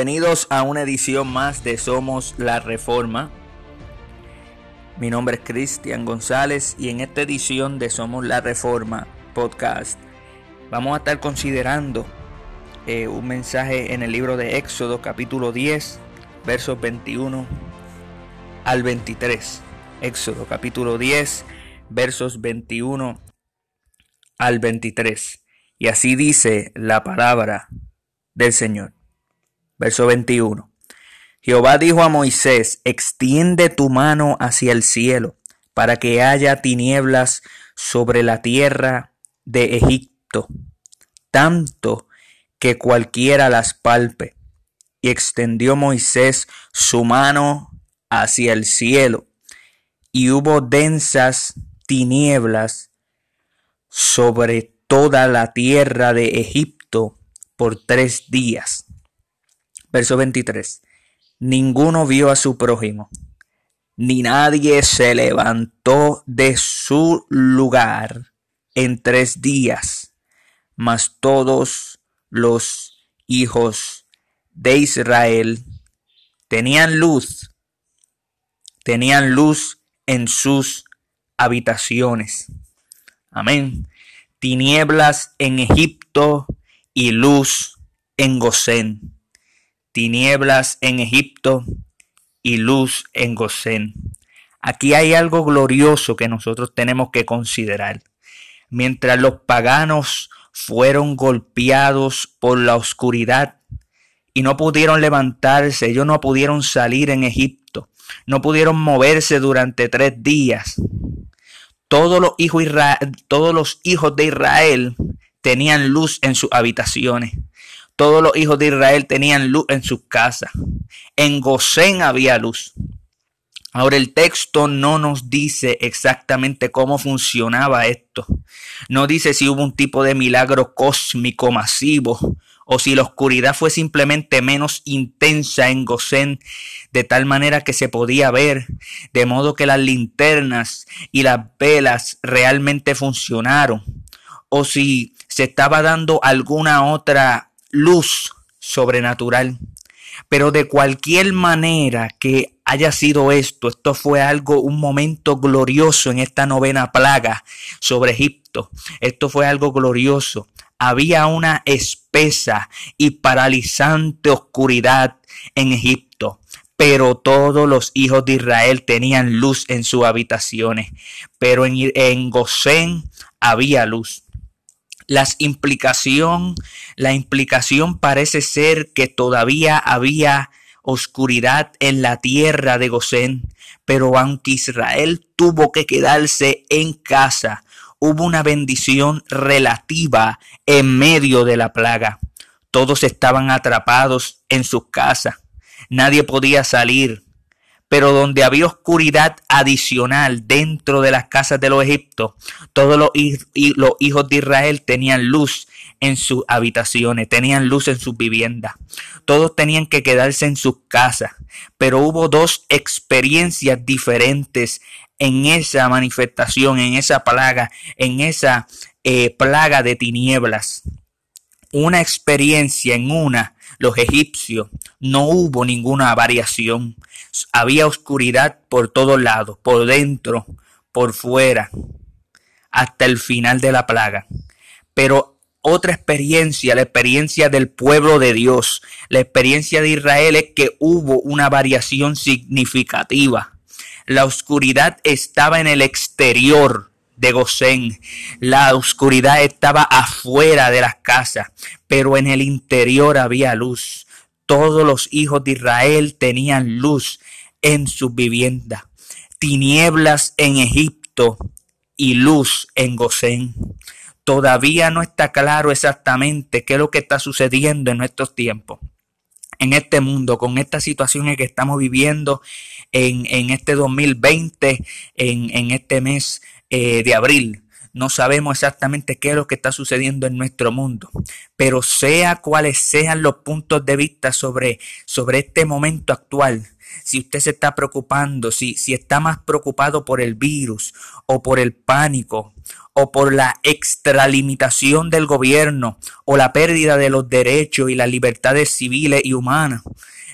Bienvenidos a una edición más de Somos la Reforma. Mi nombre es Cristian González y en esta edición de Somos la Reforma podcast vamos a estar considerando eh, un mensaje en el libro de Éxodo capítulo 10 versos 21 al 23. Éxodo capítulo 10 versos 21 al 23. Y así dice la palabra del Señor. Verso 21. Jehová dijo a Moisés, extiende tu mano hacia el cielo, para que haya tinieblas sobre la tierra de Egipto, tanto que cualquiera las palpe. Y extendió Moisés su mano hacia el cielo, y hubo densas tinieblas sobre toda la tierra de Egipto por tres días. Verso 23. Ninguno vio a su prójimo, ni nadie se levantó de su lugar en tres días, mas todos los hijos de Israel tenían luz, tenían luz en sus habitaciones. Amén. Tinieblas en Egipto y luz en Gosén tinieblas en Egipto y luz en Gosén. Aquí hay algo glorioso que nosotros tenemos que considerar. Mientras los paganos fueron golpeados por la oscuridad y no pudieron levantarse, ellos no pudieron salir en Egipto, no pudieron moverse durante tres días. Todos los hijos, todos los hijos de Israel tenían luz en sus habitaciones. Todos los hijos de Israel tenían luz en sus casas. En Gosén había luz. Ahora el texto no nos dice exactamente cómo funcionaba esto. No dice si hubo un tipo de milagro cósmico masivo o si la oscuridad fue simplemente menos intensa en Gosén de tal manera que se podía ver, de modo que las linternas y las velas realmente funcionaron, o si se estaba dando alguna otra luz sobrenatural. Pero de cualquier manera que haya sido esto, esto fue algo, un momento glorioso en esta novena plaga sobre Egipto. Esto fue algo glorioso. Había una espesa y paralizante oscuridad en Egipto pero todos los hijos de Israel tenían luz en sus habitaciones. Pero en, en Gosén había luz las implicación, la implicación parece ser que todavía había oscuridad en la tierra de Gosén, pero aunque Israel tuvo que quedarse en casa, hubo una bendición relativa en medio de la plaga. Todos estaban atrapados en sus casas. Nadie podía salir pero donde había oscuridad adicional dentro de las casas de los egiptos, todos los, los hijos de Israel tenían luz en sus habitaciones, tenían luz en sus viviendas. Todos tenían que quedarse en sus casas, pero hubo dos experiencias diferentes en esa manifestación, en esa plaga, en esa eh, plaga de tinieblas. Una experiencia en una, los egipcios, no hubo ninguna variación. Había oscuridad por todos lados, por dentro, por fuera, hasta el final de la plaga. Pero otra experiencia, la experiencia del pueblo de Dios, la experiencia de Israel es que hubo una variación significativa. La oscuridad estaba en el exterior de Gosén. La oscuridad estaba afuera de las casas, pero en el interior había luz todos los hijos de Israel tenían luz en su vivienda, tinieblas en Egipto y luz en Gosén. Todavía no está claro exactamente qué es lo que está sucediendo en nuestros tiempos, en este mundo, con estas situaciones que estamos viviendo en, en este 2020, en, en este mes eh, de abril. No sabemos exactamente qué es lo que está sucediendo en nuestro mundo, pero sea cuales sean los puntos de vista sobre, sobre este momento actual, si usted se está preocupando, si, si está más preocupado por el virus o por el pánico o por la extralimitación del gobierno o la pérdida de los derechos y las libertades civiles y humanas,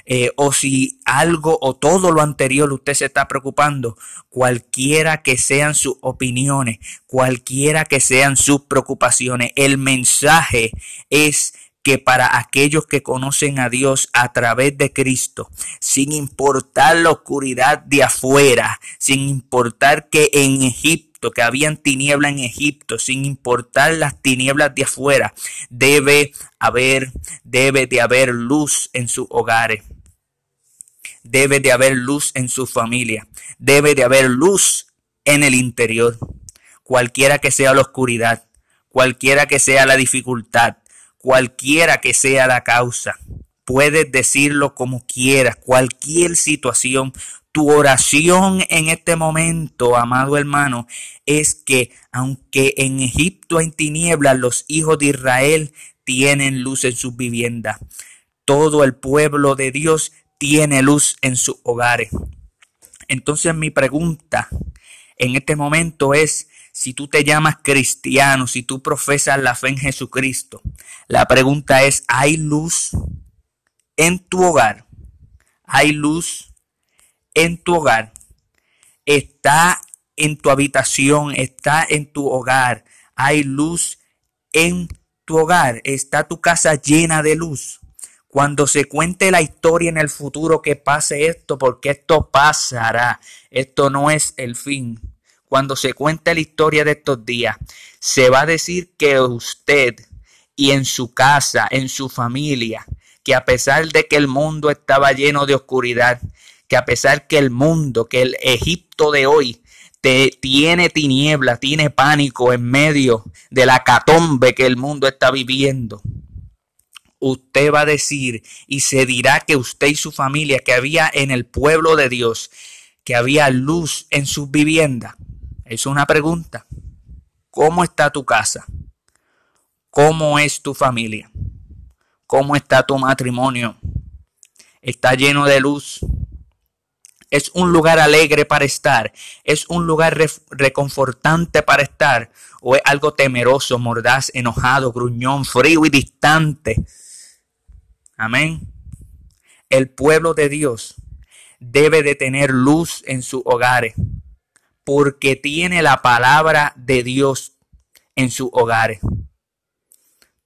eh, o si algo o todo lo anterior usted se está preocupando, cualquiera que sean sus opiniones, cualquiera que sean sus preocupaciones, el mensaje es que para aquellos que conocen a Dios a través de Cristo, sin importar la oscuridad de afuera, sin importar que en Egipto, que habían tinieblas en Egipto, sin importar las tinieblas de afuera, debe haber, debe de haber luz en sus hogares. Debe de haber luz en su familia. Debe de haber luz en el interior. Cualquiera que sea la oscuridad, cualquiera que sea la dificultad, cualquiera que sea la causa. Puedes decirlo como quieras, cualquier situación. Tu oración en este momento, amado hermano, es que aunque en Egipto hay tinieblas, los hijos de Israel tienen luz en sus viviendas. Todo el pueblo de Dios tiene luz en sus hogares. Entonces mi pregunta en este momento es, si tú te llamas cristiano, si tú profesas la fe en Jesucristo, la pregunta es, ¿hay luz en tu hogar? ¿Hay luz en tu hogar? ¿Está en tu habitación? ¿Está en tu hogar? ¿Hay luz en tu hogar? ¿Está tu casa llena de luz? Cuando se cuente la historia en el futuro que pase esto, porque esto pasará. Esto no es el fin. Cuando se cuente la historia de estos días, se va a decir que usted y en su casa, en su familia, que a pesar de que el mundo estaba lleno de oscuridad, que a pesar que el mundo, que el Egipto de hoy te, tiene tiniebla, tiene pánico en medio de la catombe que el mundo está viviendo, usted va a decir y se dirá que usted y su familia, que había en el pueblo de Dios, que había luz en sus viviendas. Es una pregunta. ¿Cómo está tu casa? ¿Cómo es tu familia? ¿Cómo está tu matrimonio? ¿Está lleno de luz? ¿Es un lugar alegre para estar? ¿Es un lugar reconfortante para estar? ¿O es algo temeroso, mordaz, enojado, gruñón, frío y distante? Amén. El pueblo de Dios debe de tener luz en sus hogares porque tiene la palabra de Dios en sus hogares.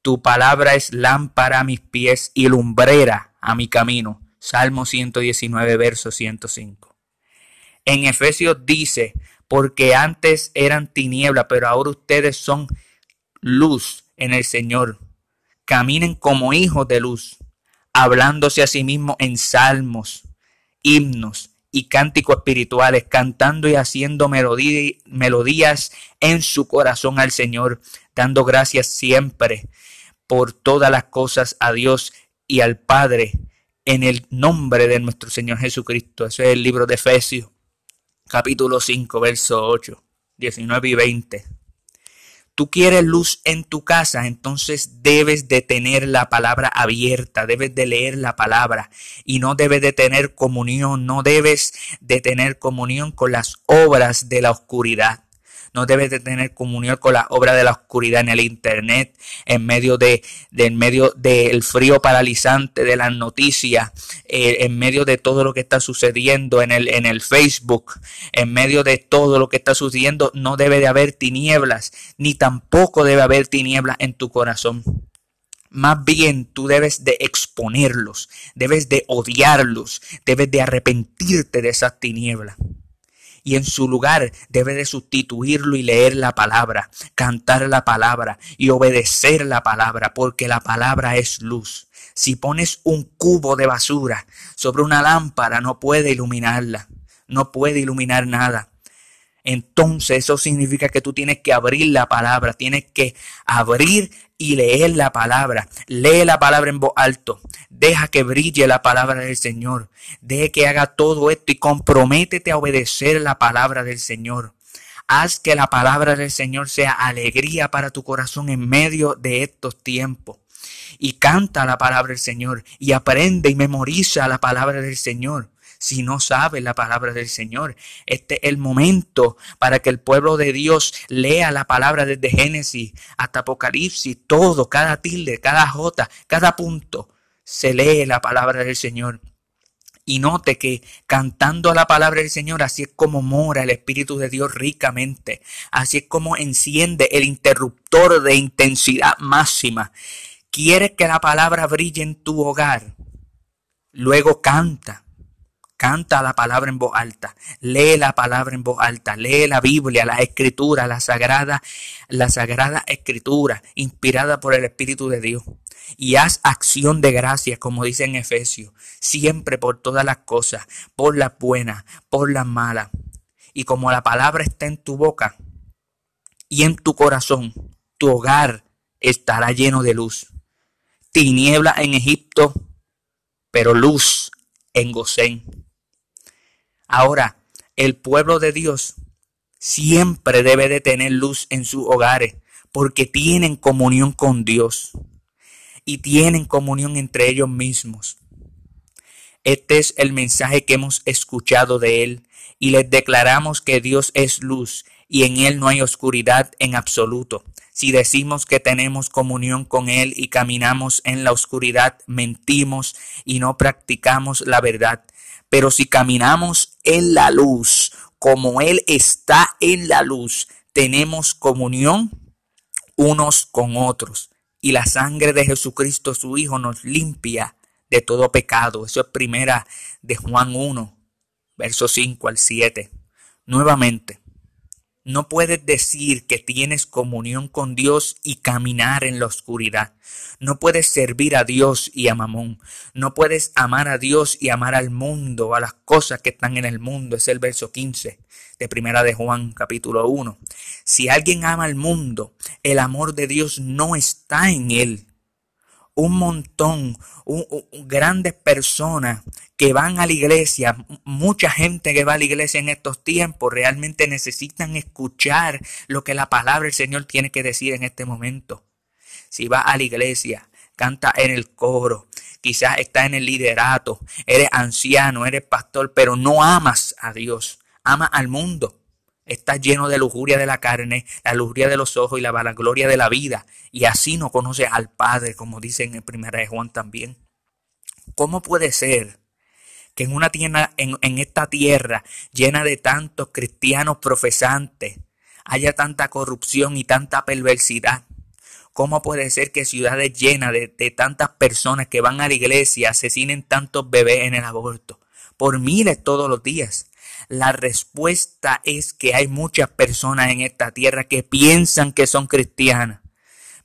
Tu palabra es lámpara a mis pies y lumbrera a mi camino. Salmo 119, verso 105. En Efesios dice, porque antes eran tinieblas, pero ahora ustedes son luz en el Señor. Caminen como hijos de luz, hablándose a sí mismos en salmos, himnos y cánticos espirituales, cantando y haciendo melodías en su corazón al Señor, dando gracias siempre por todas las cosas a Dios y al Padre en el nombre de nuestro Señor Jesucristo. Eso es el libro de Efesios, capítulo 5, verso 8, 19 y 20. Tú quieres luz en tu casa, entonces debes de tener la palabra abierta, debes de leer la palabra y no debes de tener comunión, no debes de tener comunión con las obras de la oscuridad no debes de tener comunión con la obra de la oscuridad en el internet, en medio de, medio del frío paralizante de las noticias, eh, en medio de todo lo que está sucediendo en el, en el Facebook, en medio de todo lo que está sucediendo, no debe de haber tinieblas, ni tampoco debe haber tinieblas en tu corazón. Más bien tú debes de exponerlos, debes de odiarlos, debes de arrepentirte de esas tinieblas y en su lugar debe de sustituirlo y leer la palabra, cantar la palabra y obedecer la palabra, porque la palabra es luz. Si pones un cubo de basura sobre una lámpara, no puede iluminarla, no puede iluminar nada. Entonces eso significa que tú tienes que abrir la palabra, tienes que abrir y leer la palabra. Lee la palabra en voz alto. Deja que brille la palabra del Señor. Deje que haga todo esto y comprométete a obedecer la palabra del Señor. Haz que la palabra del Señor sea alegría para tu corazón en medio de estos tiempos. Y canta la palabra del Señor y aprende y memoriza la palabra del Señor. Si no sabes la palabra del Señor. Este es el momento para que el pueblo de Dios lea la palabra desde Génesis hasta Apocalipsis, todo, cada tilde, cada jota, cada punto. Se lee la palabra del Señor. Y note que cantando la palabra del Señor, así es como mora el Espíritu de Dios ricamente. Así es como enciende el interruptor de intensidad máxima. ¿Quieres que la palabra brille en tu hogar? Luego canta. Canta la palabra en voz alta, lee la palabra en voz alta, lee la Biblia, la escritura, la sagrada, la sagrada escritura inspirada por el Espíritu de Dios. Y haz acción de gracias, como dice en Efesios, siempre por todas las cosas, por las buenas, por las malas. Y como la palabra está en tu boca y en tu corazón, tu hogar estará lleno de luz. Tiniebla en Egipto, pero luz en Gosén. Ahora, el pueblo de Dios siempre debe de tener luz en sus hogares porque tienen comunión con Dios y tienen comunión entre ellos mismos. Este es el mensaje que hemos escuchado de Él y les declaramos que Dios es luz y en Él no hay oscuridad en absoluto. Si decimos que tenemos comunión con Él y caminamos en la oscuridad, mentimos y no practicamos la verdad. Pero si caminamos en la luz, como Él está en la luz, tenemos comunión unos con otros. Y la sangre de Jesucristo, su Hijo, nos limpia de todo pecado. Eso es primera de Juan 1, verso 5 al 7. Nuevamente, no puedes decir que tienes comunión con Dios y caminar en la oscuridad. No puedes servir a Dios y a Mamón. No puedes amar a Dios y amar al mundo, a las cosas que están en el mundo. Es el verso 15 de Primera de Juan, capítulo 1. Si alguien ama al mundo, el amor de Dios no está en él un montón, grandes personas que van a la iglesia, mucha gente que va a la iglesia en estos tiempos, realmente necesitan escuchar lo que la palabra del Señor tiene que decir en este momento. Si va a la iglesia, canta en el coro, quizás está en el liderato, eres anciano, eres pastor, pero no amas a Dios, ama al mundo está lleno de lujuria de la carne, la lujuria de los ojos y la vanagloria de la vida, y así no conoce al Padre, como dice en el primera de Juan también. ¿Cómo puede ser que en una tierra, en, en esta tierra llena de tantos cristianos profesantes, haya tanta corrupción y tanta perversidad? ¿Cómo puede ser que ciudades llenas de, de, tantas personas que van a la iglesia asesinen tantos bebés en el aborto? Por miles todos los días. La respuesta es que hay muchas personas en esta tierra que piensan que son cristianas.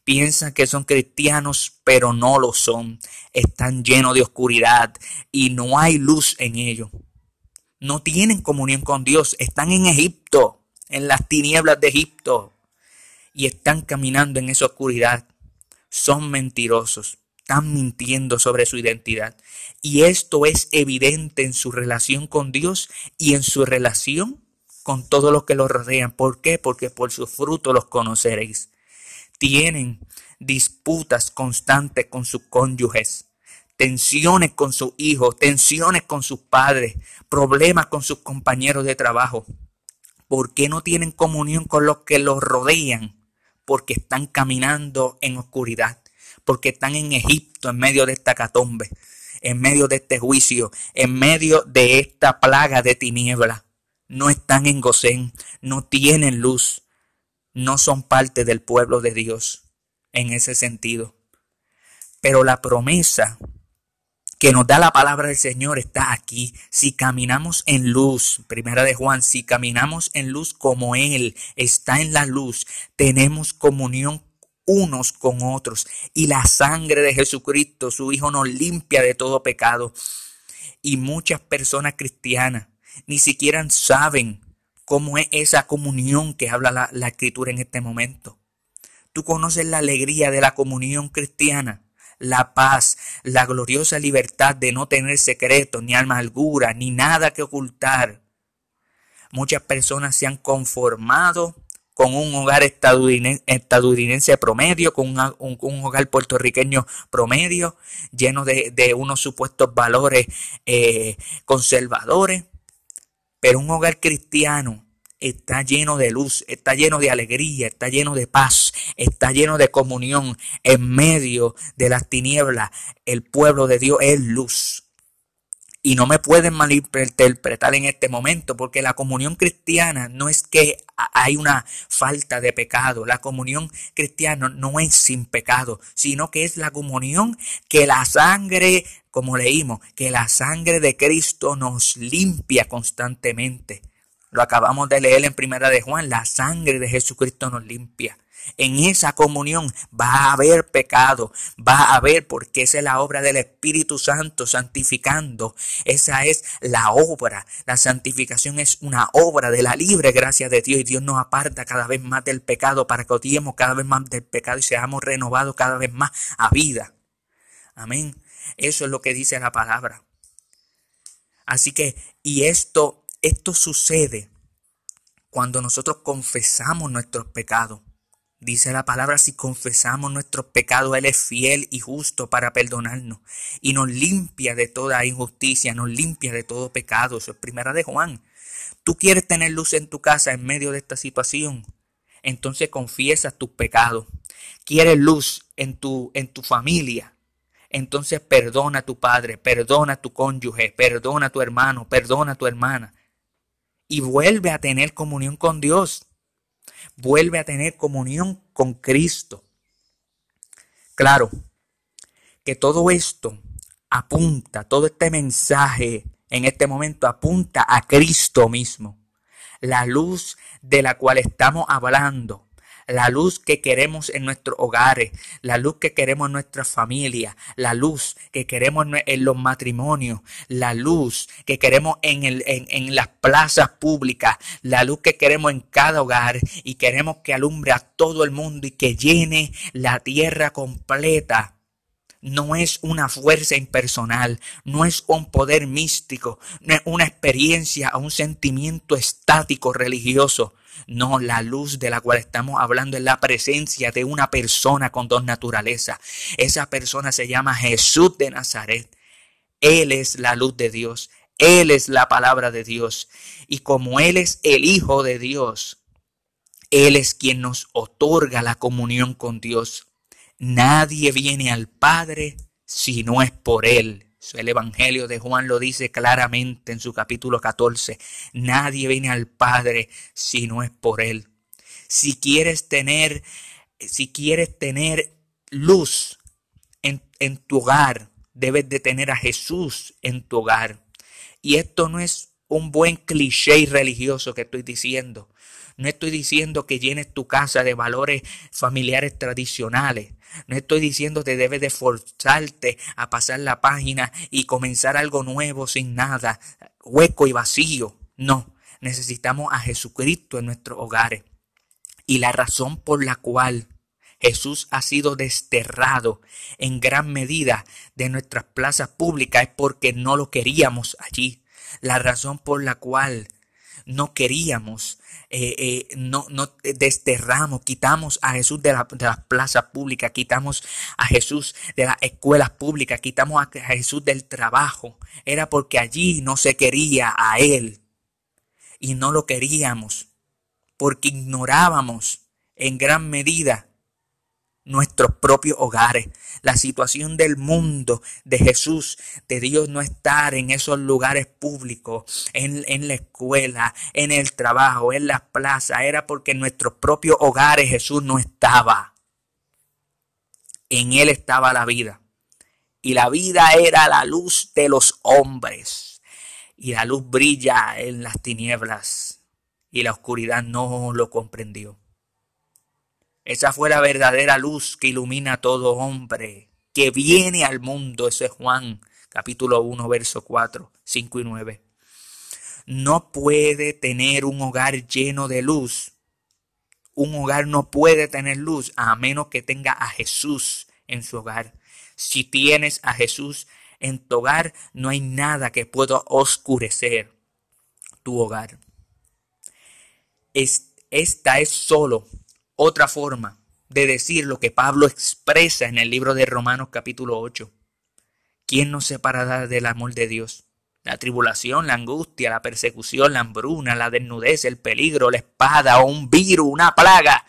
Piensan que son cristianos, pero no lo son. Están llenos de oscuridad y no hay luz en ellos. No tienen comunión con Dios. Están en Egipto, en las tinieblas de Egipto. Y están caminando en esa oscuridad. Son mentirosos están mintiendo sobre su identidad. Y esto es evidente en su relación con Dios y en su relación con todos los que los rodean. ¿Por qué? Porque por su fruto los conoceréis. Tienen disputas constantes con sus cónyuges, tensiones con sus hijos, tensiones con sus padres, problemas con sus compañeros de trabajo. ¿Por qué no tienen comunión con los que los rodean? Porque están caminando en oscuridad porque están en Egipto en medio de esta catombe, en medio de este juicio, en medio de esta plaga de tiniebla. No están en Gosén, no tienen luz, no son parte del pueblo de Dios en ese sentido. Pero la promesa que nos da la palabra del Señor está aquí. Si caminamos en luz, primera de Juan, si caminamos en luz como Él está en la luz, tenemos comunión unos con otros. Y la sangre de Jesucristo, su Hijo, nos limpia de todo pecado. Y muchas personas cristianas ni siquiera saben cómo es esa comunión que habla la, la escritura en este momento. Tú conoces la alegría de la comunión cristiana, la paz, la gloriosa libertad de no tener secretos, ni amargura, ni nada que ocultar. Muchas personas se han conformado con un hogar estadounidense, promedio, con un, hogar puertorriqueño promedio, lleno de, unos supuestos valores eh, conservadores. Pero un hogar cristiano está lleno de luz, está lleno de alegría, está lleno de paz, está lleno de comunión en medio de las tinieblas. El pueblo de Dios es luz. Y no me pueden malinterpretar en este momento, porque la comunión cristiana no es que hay una falta de pecado. La comunión cristiana no es sin pecado, sino que es la comunión que la sangre, como leímos, que la sangre de Cristo nos limpia constantemente. Lo acabamos de leer en Primera de Juan, la sangre de Jesucristo nos limpia. En esa comunión va a haber pecado, va a haber, porque esa es la obra del Espíritu Santo santificando. Esa es la obra. La santificación es una obra de la libre gracia de Dios y Dios nos aparta cada vez más del pecado para que odiemos cada vez más del pecado y seamos renovados cada vez más a vida. Amén. Eso es lo que dice la palabra. Así que, y esto, esto sucede cuando nosotros confesamos nuestros pecados. Dice la palabra, si confesamos nuestros pecados, Él es fiel y justo para perdonarnos y nos limpia de toda injusticia, nos limpia de todo pecado. Eso es primera de Juan. Tú quieres tener luz en tu casa en medio de esta situación. Entonces confiesas tus pecados. Quieres luz en tu, en tu familia. Entonces perdona a tu padre, perdona a tu cónyuge, perdona a tu hermano, perdona a tu hermana. Y vuelve a tener comunión con Dios vuelve a tener comunión con Cristo. Claro, que todo esto apunta, todo este mensaje en este momento apunta a Cristo mismo, la luz de la cual estamos hablando la luz que queremos en nuestros hogares, la luz que queremos en nuestra familia, la luz que queremos en los matrimonios, la luz que queremos en, el, en, las plazas públicas, la luz que queremos en cada hogar y queremos que alumbre a todo el mundo y que llene la tierra completa no es una fuerza impersonal, no es un poder místico, no es una experiencia o un sentimiento estático religioso. No, la luz de la cual estamos hablando es la presencia de una persona con dos naturalezas. Esa persona se llama Jesús de Nazaret. Él es la luz de Dios. Él es la palabra de Dios. Y como Él es el Hijo de Dios, Él es quien nos otorga la comunión con Dios. Nadie viene al Padre si no es por Él. El Evangelio de Juan lo dice claramente en su capítulo 14. Nadie viene al Padre si no es por Él. Si quieres tener, si quieres tener luz en, en tu hogar, debes de tener a Jesús en tu hogar. Y esto no es un buen cliché religioso que estoy diciendo. No estoy diciendo que llenes tu casa de valores familiares tradicionales. No estoy diciendo que debes de forzarte a pasar la página y comenzar algo nuevo sin nada, hueco y vacío. No, necesitamos a Jesucristo en nuestros hogares. Y la razón por la cual Jesús ha sido desterrado en gran medida de nuestras plazas públicas es porque no lo queríamos allí. La razón por la cual no queríamos, eh, eh, no, no desterramos, quitamos a Jesús de, la, de las plazas públicas, quitamos a Jesús de las escuelas públicas, quitamos a Jesús del trabajo. Era porque allí no se quería a Él y no lo queríamos, porque ignorábamos en gran medida nuestros propios hogares, la situación del mundo, de Jesús, de Dios no estar en esos lugares públicos, en, en la escuela, en el trabajo, en las plazas, era porque en nuestros propios hogares Jesús no estaba. En Él estaba la vida. Y la vida era la luz de los hombres. Y la luz brilla en las tinieblas. Y la oscuridad no lo comprendió. Esa fue la verdadera luz que ilumina a todo hombre que viene al mundo. Eso es Juan capítulo 1, verso 4, 5 y 9. No puede tener un hogar lleno de luz. Un hogar no puede tener luz a menos que tenga a Jesús en su hogar. Si tienes a Jesús en tu hogar, no hay nada que pueda oscurecer tu hogar. Es Esta es solo otra forma de decir lo que Pablo expresa en el libro de Romanos capítulo 8. ¿Quién nos separará del amor de Dios? La tribulación, la angustia, la persecución, la hambruna, la desnudez, el peligro, la espada un virus, una plaga.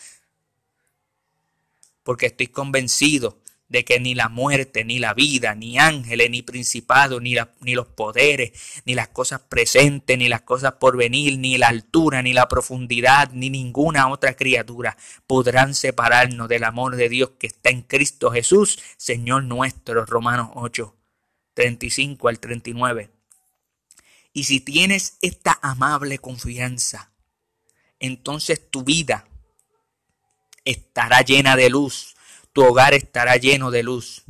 Porque estoy convencido de que ni la muerte, ni la vida, ni ángeles, ni principados, ni, ni los poderes, ni las cosas presentes, ni las cosas por venir, ni la altura, ni la profundidad, ni ninguna otra criatura podrán separarnos del amor de Dios que está en Cristo Jesús, Señor nuestro. Romanos 8, 35 al 39. Y si tienes esta amable confianza, entonces tu vida estará llena de luz tu hogar estará lleno de luz.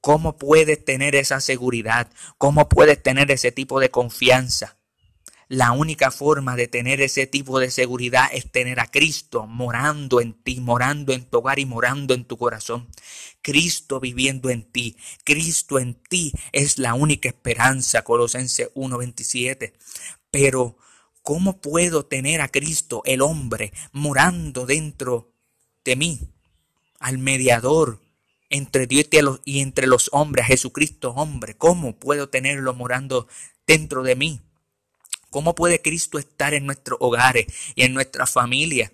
¿Cómo puedes tener esa seguridad? ¿Cómo puedes tener ese tipo de confianza? La única forma de tener ese tipo de seguridad es tener a Cristo morando en ti, morando en tu hogar y morando en tu corazón. Cristo viviendo en ti. Cristo en ti es la única esperanza. Colosenses 1:27. Pero, ¿cómo puedo tener a Cristo, el hombre, morando dentro de mí? Al mediador entre Dios y entre los hombres, a Jesucristo hombre. ¿Cómo puedo tenerlo morando dentro de mí? ¿Cómo puede Cristo estar en nuestros hogares y en nuestra familia?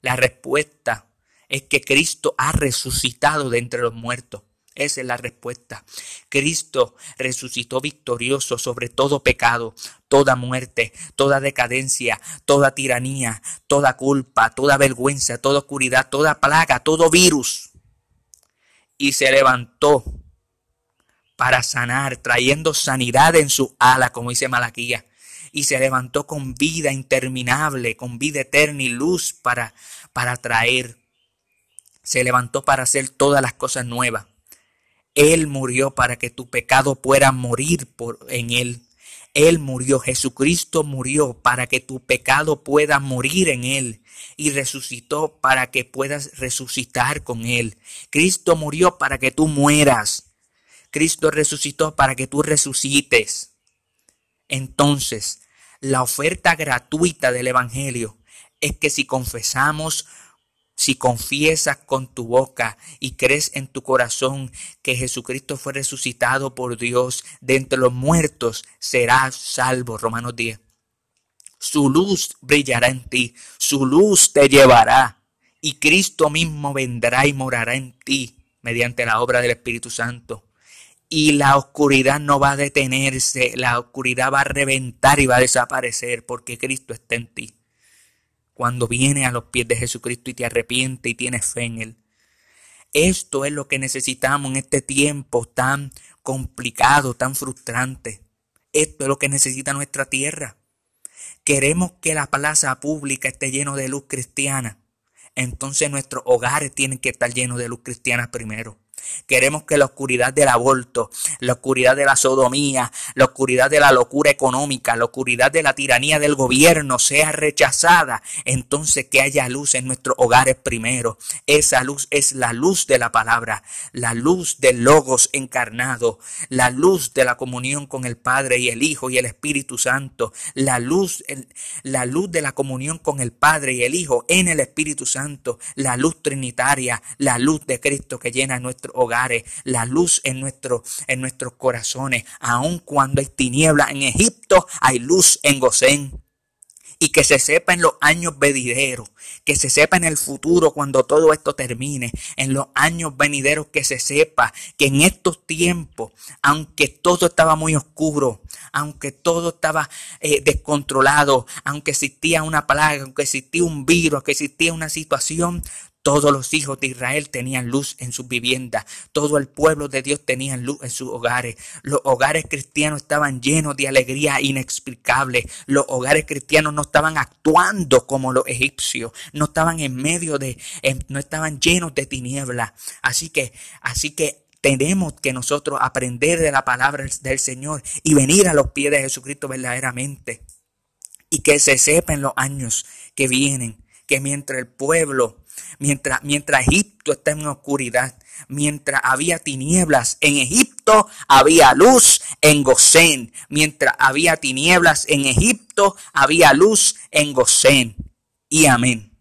La respuesta es que Cristo ha resucitado de entre los muertos. Esa es la respuesta. Cristo resucitó victorioso sobre todo pecado, toda muerte, toda decadencia, toda tiranía, toda culpa, toda vergüenza, toda oscuridad, toda plaga, todo virus. Y se levantó para sanar, trayendo sanidad en su ala, como dice Malaquía. Y se levantó con vida interminable, con vida eterna y luz para, para traer. Se levantó para hacer todas las cosas nuevas. Él murió para que tu pecado pueda morir por, en Él. Él murió, Jesucristo murió para que tu pecado pueda morir en Él y resucitó para que puedas resucitar con Él. Cristo murió para que tú mueras. Cristo resucitó para que tú resucites. Entonces, la oferta gratuita del Evangelio es que si confesamos si confiesas con tu boca y crees en tu corazón que Jesucristo fue resucitado por Dios de entre los muertos, serás salvo. Romanos 10. Su luz brillará en ti, su luz te llevará y Cristo mismo vendrá y morará en ti mediante la obra del Espíritu Santo. Y la oscuridad no va a detenerse, la oscuridad va a reventar y va a desaparecer porque Cristo está en ti cuando viene a los pies de Jesucristo y te arrepiente y tienes fe en Él. Esto es lo que necesitamos en este tiempo tan complicado, tan frustrante. Esto es lo que necesita nuestra tierra. Queremos que la plaza pública esté lleno de luz cristiana. Entonces nuestros hogares tienen que estar llenos de luz cristiana primero. Queremos que la oscuridad del aborto, la oscuridad de la sodomía, la oscuridad de la locura económica, la oscuridad de la tiranía del gobierno sea rechazada. Entonces que haya luz en nuestros hogares primero. Esa luz es la luz de la palabra, la luz del logos encarnado, la luz de la comunión con el Padre y el Hijo y el Espíritu Santo, la luz, la luz de la comunión con el Padre y el Hijo en el Espíritu Santo, la luz trinitaria, la luz de Cristo que llena nuestro hogares, la luz en, nuestro, en nuestros corazones. Aun cuando hay tinieblas en Egipto, hay luz en Gosén. Y que se sepa en los años venideros, que se sepa en el futuro cuando todo esto termine, en los años venideros que se sepa que en estos tiempos, aunque todo estaba muy oscuro, aunque todo estaba eh, descontrolado, aunque existía una plaga, aunque existía un virus, aunque existía una situación, todos los hijos de Israel tenían luz en sus viviendas. Todo el pueblo de Dios tenía luz en sus hogares. Los hogares cristianos estaban llenos de alegría inexplicable. Los hogares cristianos no estaban actuando como los egipcios. No estaban en medio de, no estaban llenos de tinieblas. Así que, así que tenemos que nosotros aprender de la palabra del Señor y venir a los pies de Jesucristo verdaderamente. Y que se sepa en los años que vienen que mientras el pueblo Mientras, mientras Egipto está en oscuridad, mientras había tinieblas en Egipto, había luz en Gosén. Mientras había tinieblas en Egipto, había luz en Gosén. y amén.